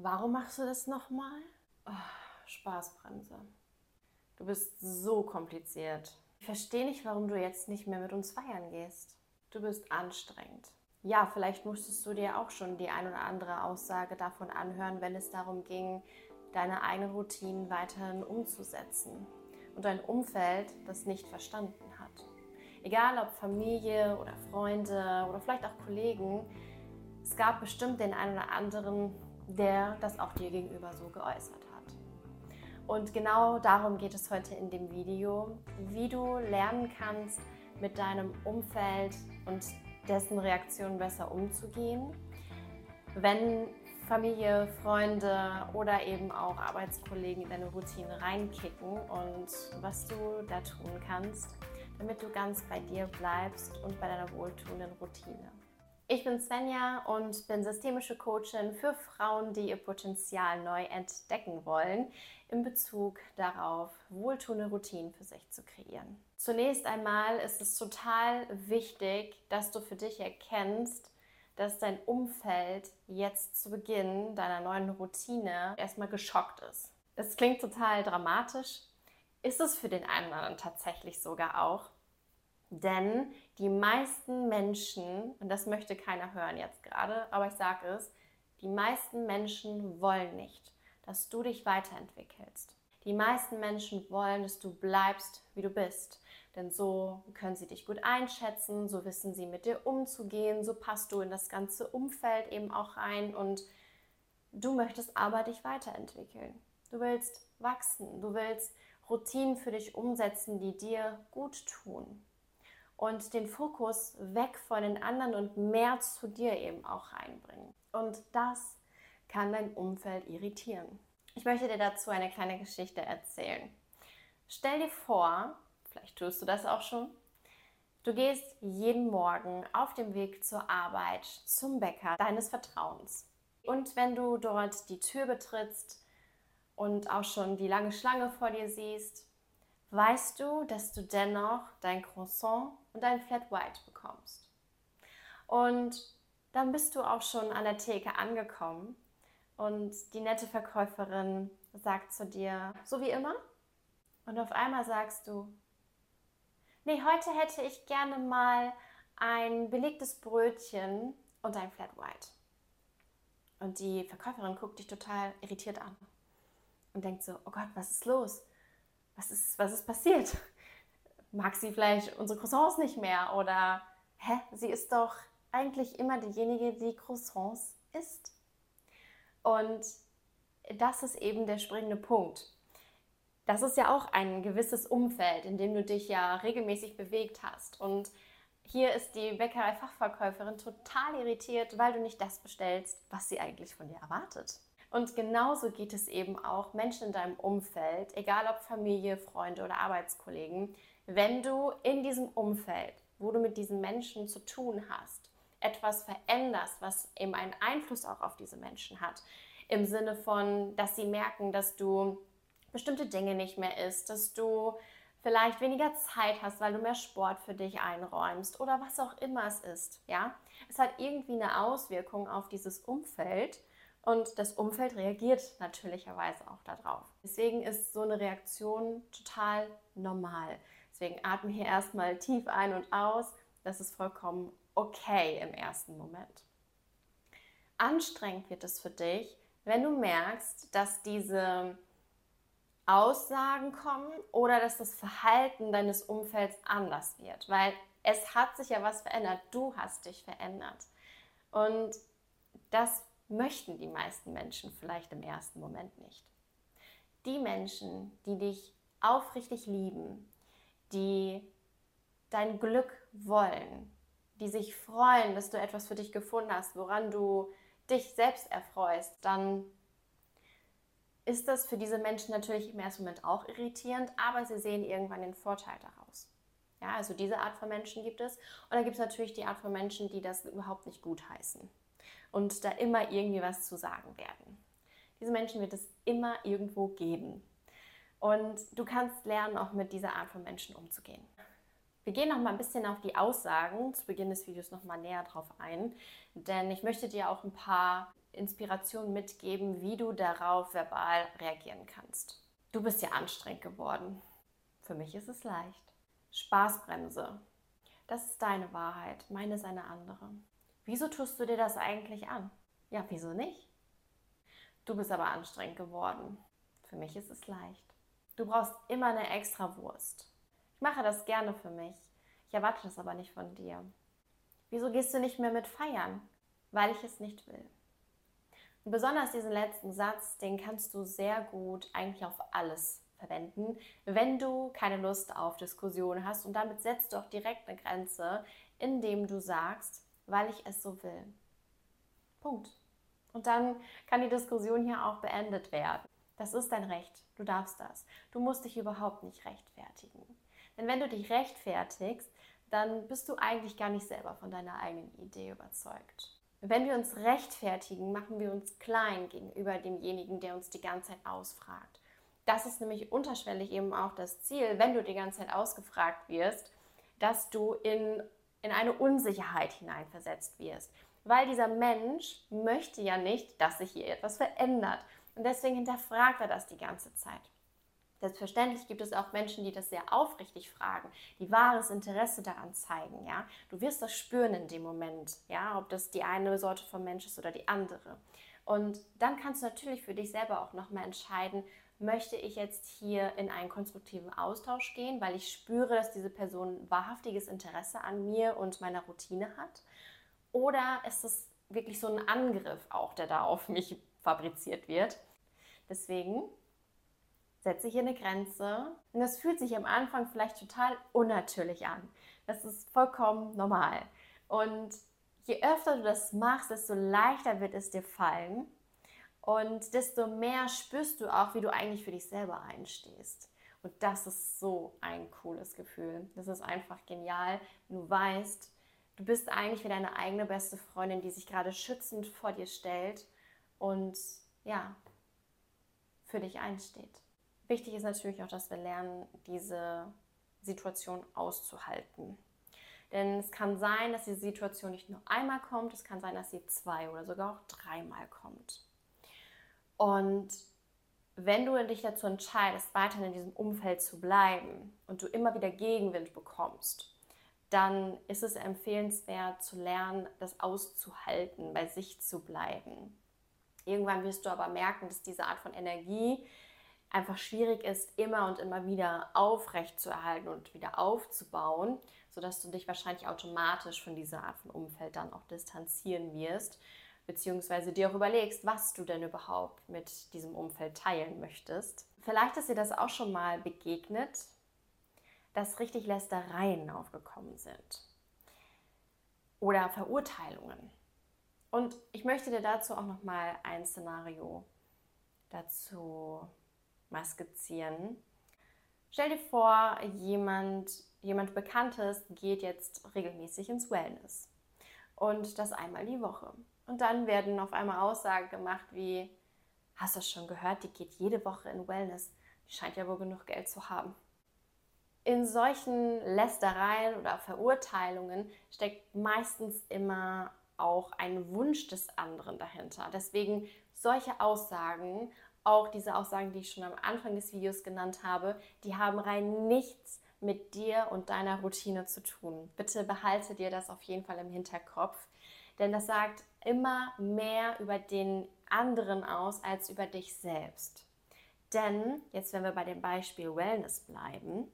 Warum machst du das nochmal? Oh, Spaßbremse. Du bist so kompliziert. Ich verstehe nicht, warum du jetzt nicht mehr mit uns feiern gehst. Du bist anstrengend. Ja, vielleicht musstest du dir auch schon die ein oder andere Aussage davon anhören, wenn es darum ging, deine eigenen Routinen weiterhin umzusetzen und dein Umfeld das nicht verstanden hat. Egal ob Familie oder Freunde oder vielleicht auch Kollegen, es gab bestimmt den einen oder anderen, der das auch dir gegenüber so geäußert hat. Und genau darum geht es heute in dem Video, wie du lernen kannst, mit deinem Umfeld und dessen Reaktionen besser umzugehen, wenn Familie, Freunde oder eben auch Arbeitskollegen in deine Routine reinkicken und was du da tun kannst, damit du ganz bei dir bleibst und bei deiner wohltuenden Routine. Ich bin Svenja und bin systemische Coachin für Frauen, die ihr Potenzial neu entdecken wollen, in Bezug darauf, wohltuende Routinen für sich zu kreieren. Zunächst einmal ist es total wichtig, dass du für dich erkennst, dass dein Umfeld jetzt zu Beginn deiner neuen Routine erstmal geschockt ist. Das klingt total dramatisch, ist es für den einen oder anderen tatsächlich sogar auch. Denn die meisten Menschen, und das möchte keiner hören jetzt gerade, aber ich sage es, die meisten Menschen wollen nicht, dass du dich weiterentwickelst. Die meisten Menschen wollen, dass du bleibst, wie du bist. Denn so können sie dich gut einschätzen, so wissen sie mit dir umzugehen, so passt du in das ganze Umfeld eben auch rein und du möchtest aber dich weiterentwickeln. Du willst wachsen, du willst Routinen für dich umsetzen, die dir gut tun und den Fokus weg von den anderen und mehr zu dir eben auch reinbringen. Und das kann dein Umfeld irritieren. Ich möchte dir dazu eine kleine Geschichte erzählen. Stell dir vor, vielleicht tust du das auch schon, du gehst jeden Morgen auf dem Weg zur Arbeit zum Bäcker deines Vertrauens. Und wenn du dort die Tür betrittst und auch schon die lange Schlange vor dir siehst, weißt du, dass du dennoch dein Croissant und dein Flat White bekommst. Und dann bist du auch schon an der Theke angekommen und die nette Verkäuferin sagt zu dir, so wie immer. Und auf einmal sagst du, nee, heute hätte ich gerne mal ein belegtes Brötchen und ein Flat White. Und die Verkäuferin guckt dich total irritiert an und denkt so, oh Gott, was ist los? Was ist, was ist passiert? Mag sie vielleicht unsere Croissants nicht mehr? Oder, hä, sie ist doch eigentlich immer diejenige, die Croissants isst. Und das ist eben der springende Punkt. Das ist ja auch ein gewisses Umfeld, in dem du dich ja regelmäßig bewegt hast. Und hier ist die Bäckerei-Fachverkäuferin total irritiert, weil du nicht das bestellst, was sie eigentlich von dir erwartet. Und genauso geht es eben auch Menschen in deinem Umfeld, egal ob Familie, Freunde oder Arbeitskollegen, wenn du in diesem Umfeld, wo du mit diesen Menschen zu tun hast, etwas veränderst, was eben einen Einfluss auch auf diese Menschen hat, im Sinne von, dass sie merken, dass du bestimmte Dinge nicht mehr isst, dass du vielleicht weniger Zeit hast, weil du mehr Sport für dich einräumst oder was auch immer es ist, ja? Es hat irgendwie eine Auswirkung auf dieses Umfeld und das Umfeld reagiert natürlicherweise auch darauf. Deswegen ist so eine Reaktion total normal. Deswegen atme hier erstmal tief ein und aus. Das ist vollkommen okay im ersten Moment. Anstrengend wird es für dich, wenn du merkst, dass diese Aussagen kommen oder dass das Verhalten deines Umfelds anders wird, weil es hat sich ja was verändert. Du hast dich verändert. Und das möchten die meisten Menschen vielleicht im ersten Moment nicht. Die Menschen, die dich aufrichtig lieben, die dein Glück wollen, die sich freuen, dass du etwas für dich gefunden hast, woran du dich selbst erfreust, dann ist das für diese Menschen natürlich im ersten Moment auch irritierend, aber sie sehen irgendwann den Vorteil daraus. Ja, also diese Art von Menschen gibt es. Und dann gibt es natürlich die Art von Menschen, die das überhaupt nicht gut heißen und da immer irgendwie was zu sagen werden. Diese Menschen wird es immer irgendwo geben. Und du kannst lernen, auch mit dieser Art von Menschen umzugehen. Wir gehen noch mal ein bisschen auf die Aussagen zu Beginn des Videos noch mal näher drauf ein, denn ich möchte dir auch ein paar Inspiration mitgeben, wie du darauf verbal reagieren kannst. Du bist ja anstrengend geworden. Für mich ist es leicht. Spaßbremse. Das ist deine Wahrheit, meine ist eine andere. Wieso tust du dir das eigentlich an? Ja, wieso nicht? Du bist aber anstrengend geworden. Für mich ist es leicht. Du brauchst immer eine extra Wurst. Ich mache das gerne für mich. Ich erwarte das aber nicht von dir. Wieso gehst du nicht mehr mit feiern? Weil ich es nicht will. Und besonders diesen letzten Satz, den kannst du sehr gut eigentlich auf alles verwenden, wenn du keine Lust auf Diskussionen hast. Und damit setzt du auch direkt eine Grenze, indem du sagst, weil ich es so will. Punkt. Und dann kann die Diskussion hier auch beendet werden. Das ist dein Recht. Du darfst das. Du musst dich überhaupt nicht rechtfertigen. Denn wenn du dich rechtfertigst, dann bist du eigentlich gar nicht selber von deiner eigenen Idee überzeugt. Wenn wir uns rechtfertigen, machen wir uns klein gegenüber demjenigen, der uns die ganze Zeit ausfragt. Das ist nämlich unterschwellig eben auch das Ziel, wenn du die ganze Zeit ausgefragt wirst, dass du in, in eine Unsicherheit hineinversetzt wirst. Weil dieser Mensch möchte ja nicht, dass sich hier etwas verändert. Und deswegen hinterfragt er das die ganze Zeit. Selbstverständlich gibt es auch Menschen, die das sehr aufrichtig fragen, die wahres Interesse daran zeigen, ja. Du wirst das spüren in dem Moment, ja, ob das die eine Sorte von Mensch ist oder die andere. Und dann kannst du natürlich für dich selber auch nochmal entscheiden, möchte ich jetzt hier in einen konstruktiven Austausch gehen, weil ich spüre, dass diese Person wahrhaftiges Interesse an mir und meiner Routine hat? Oder ist es wirklich so ein Angriff auch, der da auf mich fabriziert wird? Deswegen setze hier eine Grenze. Und das fühlt sich am Anfang vielleicht total unnatürlich an. Das ist vollkommen normal. Und je öfter du das machst, desto leichter wird es dir fallen. Und desto mehr spürst du auch, wie du eigentlich für dich selber einstehst. Und das ist so ein cooles Gefühl. Das ist einfach genial. Du weißt, du bist eigentlich wie deine eigene beste Freundin, die sich gerade schützend vor dir stellt und ja, für dich einsteht. Wichtig ist natürlich auch, dass wir lernen, diese Situation auszuhalten. Denn es kann sein, dass diese Situation nicht nur einmal kommt, es kann sein, dass sie zwei oder sogar auch dreimal kommt. Und wenn du dich dazu entscheidest, weiterhin in diesem Umfeld zu bleiben und du immer wieder Gegenwind bekommst, dann ist es empfehlenswert zu lernen, das auszuhalten, bei sich zu bleiben. Irgendwann wirst du aber merken, dass diese Art von Energie einfach schwierig ist, immer und immer wieder aufrecht zu erhalten und wieder aufzubauen, sodass du dich wahrscheinlich automatisch von dieser Art von Umfeld dann auch distanzieren wirst, beziehungsweise dir auch überlegst, was du denn überhaupt mit diesem Umfeld teilen möchtest. Vielleicht ist dir das auch schon mal begegnet, dass richtig Lästereien aufgekommen sind oder Verurteilungen. Und ich möchte dir dazu auch noch mal ein Szenario dazu mal skizzieren. Stell dir vor, jemand, jemand Bekanntes geht jetzt regelmäßig ins Wellness. Und das einmal die Woche. Und dann werden auf einmal Aussagen gemacht wie, hast du schon gehört, die geht jede Woche in Wellness. Die scheint ja wohl genug Geld zu haben. In solchen Lästereien oder Verurteilungen steckt meistens immer auch ein Wunsch des anderen dahinter. Deswegen solche Aussagen auch diese Aussagen, die ich schon am Anfang des Videos genannt habe, die haben rein nichts mit dir und deiner Routine zu tun. Bitte behalte dir das auf jeden Fall im Hinterkopf, denn das sagt immer mehr über den anderen aus als über dich selbst. Denn, jetzt wenn wir bei dem Beispiel Wellness bleiben,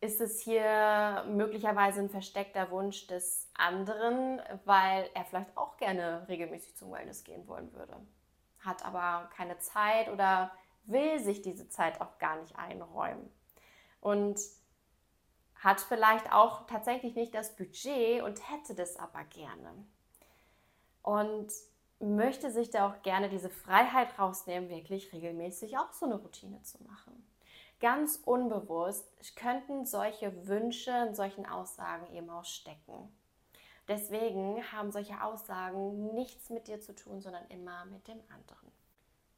ist es hier möglicherweise ein versteckter Wunsch des anderen, weil er vielleicht auch gerne regelmäßig zum Wellness gehen wollen würde hat aber keine Zeit oder will sich diese Zeit auch gar nicht einräumen. Und hat vielleicht auch tatsächlich nicht das Budget und hätte das aber gerne. Und möchte sich da auch gerne diese Freiheit rausnehmen, wirklich regelmäßig auch so eine Routine zu machen. Ganz unbewusst könnten solche Wünsche in solchen Aussagen eben auch stecken. Deswegen haben solche Aussagen nichts mit dir zu tun, sondern immer mit dem anderen.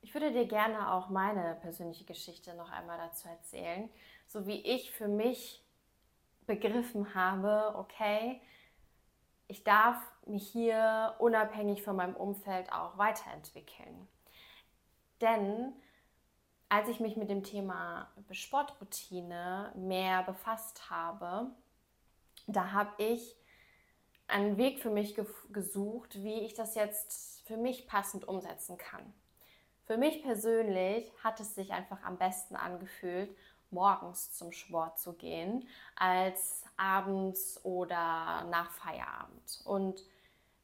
Ich würde dir gerne auch meine persönliche Geschichte noch einmal dazu erzählen, so wie ich für mich begriffen habe, okay, ich darf mich hier unabhängig von meinem Umfeld auch weiterentwickeln. Denn als ich mich mit dem Thema Sportroutine mehr befasst habe, da habe ich einen Weg für mich gesucht, wie ich das jetzt für mich passend umsetzen kann. Für mich persönlich hat es sich einfach am besten angefühlt, morgens zum Sport zu gehen, als abends oder nach Feierabend. Und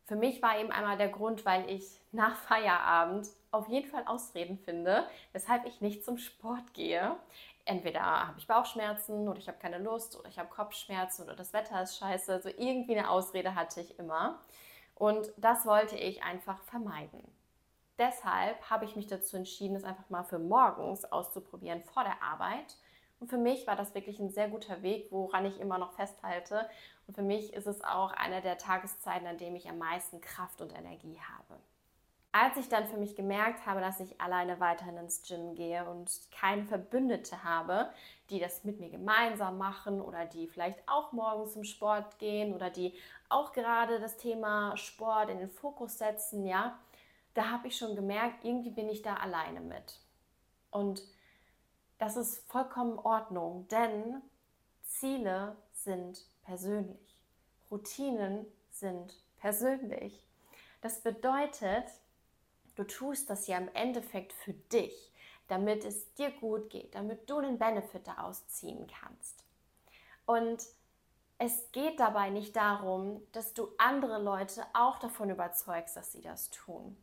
für mich war eben einmal der Grund, weil ich nach Feierabend auf jeden Fall Ausreden finde, weshalb ich nicht zum Sport gehe. Entweder habe ich Bauchschmerzen oder ich habe keine Lust oder ich habe Kopfschmerzen oder das Wetter ist scheiße. Also irgendwie eine Ausrede hatte ich immer. Und das wollte ich einfach vermeiden. Deshalb habe ich mich dazu entschieden, es einfach mal für morgens auszuprobieren vor der Arbeit. Und für mich war das wirklich ein sehr guter Weg, woran ich immer noch festhalte. Und für mich ist es auch eine der Tageszeiten, an denen ich am meisten Kraft und Energie habe. Als ich dann für mich gemerkt habe, dass ich alleine weiterhin ins Gym gehe und keine Verbündete habe, die das mit mir gemeinsam machen oder die vielleicht auch morgens zum Sport gehen oder die auch gerade das Thema Sport in den Fokus setzen, ja, da habe ich schon gemerkt, irgendwie bin ich da alleine mit. Und das ist vollkommen in Ordnung, denn Ziele sind persönlich. Routinen sind persönlich. Das bedeutet, Du tust das ja im Endeffekt für dich, damit es dir gut geht, damit du den Benefit daraus ziehen kannst. Und es geht dabei nicht darum, dass du andere Leute auch davon überzeugst, dass sie das tun.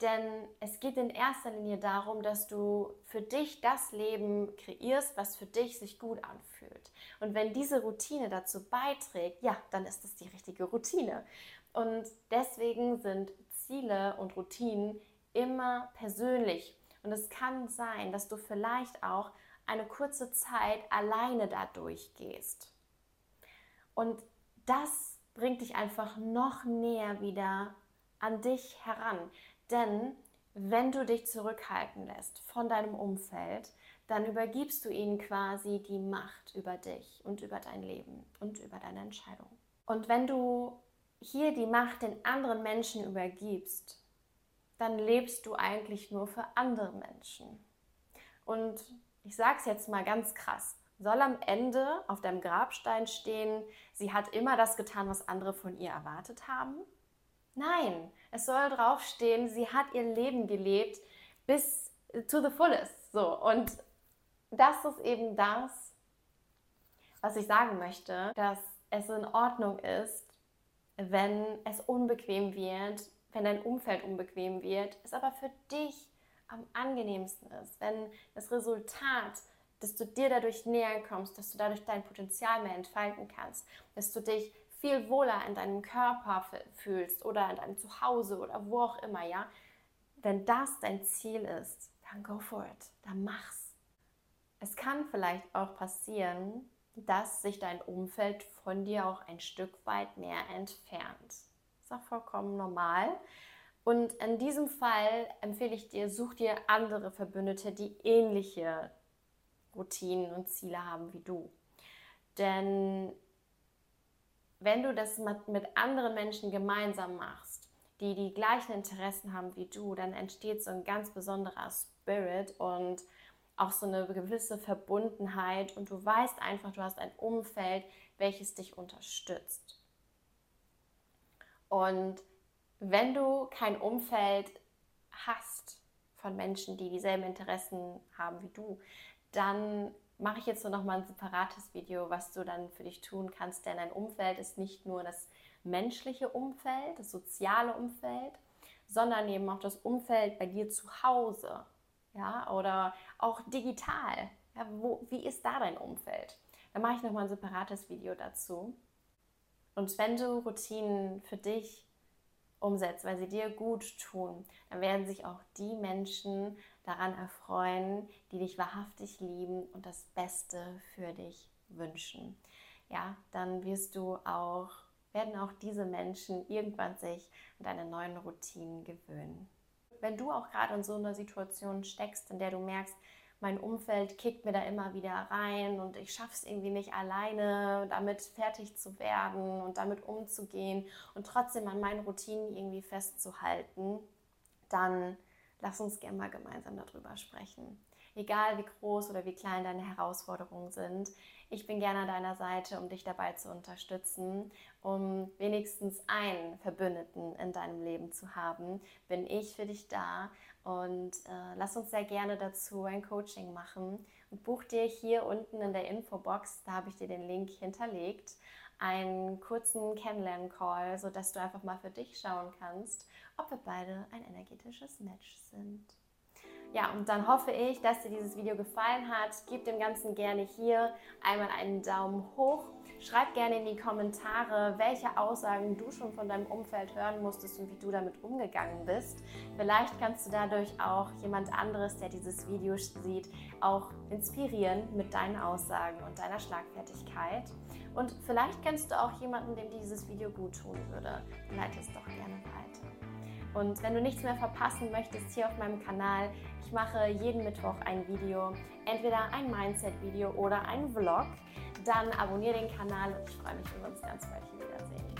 Denn es geht in erster Linie darum, dass du für dich das Leben kreierst, was für dich sich gut anfühlt. Und wenn diese Routine dazu beiträgt, ja, dann ist das die richtige Routine. Und deswegen sind Ziele und Routinen immer persönlich. Und es kann sein, dass du vielleicht auch eine kurze Zeit alleine da durchgehst. Und das bringt dich einfach noch näher wieder an dich heran. Denn wenn du dich zurückhalten lässt von deinem Umfeld, dann übergibst du ihnen quasi die Macht über dich und über dein Leben und über deine Entscheidung. Und wenn du hier die Macht den anderen Menschen übergibst, dann lebst du eigentlich nur für andere Menschen. Und ich sage es jetzt mal ganz krass, soll am Ende auf deinem Grabstein stehen, sie hat immer das getan, was andere von ihr erwartet haben? Nein, es soll draufstehen, sie hat ihr Leben gelebt bis to the fullest. So, und das ist eben das, was ich sagen möchte, dass es in Ordnung ist, wenn es unbequem wird, wenn dein Umfeld unbequem wird, es aber für dich am angenehmsten ist, wenn das Resultat, dass du dir dadurch näher kommst, dass du dadurch dein Potenzial mehr entfalten kannst, dass du dich viel wohler in deinem Körper fühlst oder in deinem Zuhause oder wo auch immer, ja. Wenn das dein Ziel ist, dann go for it, dann mach's. Es kann vielleicht auch passieren, dass sich dein Umfeld von dir auch ein Stück weit mehr entfernt. Ist auch vollkommen normal. Und in diesem Fall empfehle ich dir, such dir andere Verbündete, die ähnliche Routinen und Ziele haben wie du. Denn wenn du das mit anderen Menschen gemeinsam machst, die die gleichen Interessen haben wie du, dann entsteht so ein ganz besonderer Spirit und auch so eine gewisse Verbundenheit und du weißt einfach, du hast ein Umfeld, welches dich unterstützt. Und wenn du kein Umfeld hast von Menschen, die dieselben Interessen haben wie du, dann mache ich jetzt nur noch mal ein separates Video, was du dann für dich tun kannst, denn ein Umfeld ist nicht nur das menschliche Umfeld, das soziale Umfeld, sondern eben auch das Umfeld bei dir zu Hause, ja, oder auch digital. Ja, wo, wie ist da dein Umfeld? Da mache ich noch mal ein separates Video dazu. Und wenn du Routinen für dich umsetzt, weil sie dir gut tun, dann werden sich auch die Menschen daran erfreuen, die dich wahrhaftig lieben und das Beste für dich wünschen. Ja, dann wirst du auch, werden auch diese Menschen irgendwann sich an deine neuen Routinen gewöhnen. Wenn du auch gerade in so einer Situation steckst, in der du merkst, mein Umfeld kickt mir da immer wieder rein und ich schaffe es irgendwie nicht alleine, damit fertig zu werden und damit umzugehen und trotzdem an meinen Routinen irgendwie festzuhalten, dann lass uns gerne mal gemeinsam darüber sprechen. Egal wie groß oder wie klein deine Herausforderungen sind, ich bin gerne an deiner Seite, um dich dabei zu unterstützen, um wenigstens einen Verbündeten in deinem Leben zu haben. Bin ich für dich da und äh, lass uns sehr gerne dazu ein Coaching machen und buch dir hier unten in der Infobox, da habe ich dir den Link hinterlegt, einen kurzen Kennenlernen-Call, sodass du einfach mal für dich schauen kannst, ob wir beide ein energetisches Match sind. Ja, und dann hoffe ich, dass dir dieses Video gefallen hat. Gib dem Ganzen gerne hier einmal einen Daumen hoch. Schreib gerne in die Kommentare, welche Aussagen du schon von deinem Umfeld hören musstest und wie du damit umgegangen bist. Vielleicht kannst du dadurch auch jemand anderes, der dieses Video sieht, auch inspirieren mit deinen Aussagen und deiner Schlagfertigkeit. Und vielleicht kennst du auch jemanden, dem dieses Video gut tun würde. Leite es doch gerne weiter. Und wenn du nichts mehr verpassen möchtest hier auf meinem Kanal, ich mache jeden Mittwoch ein Video, entweder ein Mindset-Video oder ein Vlog. Dann abonniere den Kanal und ich freue mich, wenn wir uns ganz bald hier wiedersehen.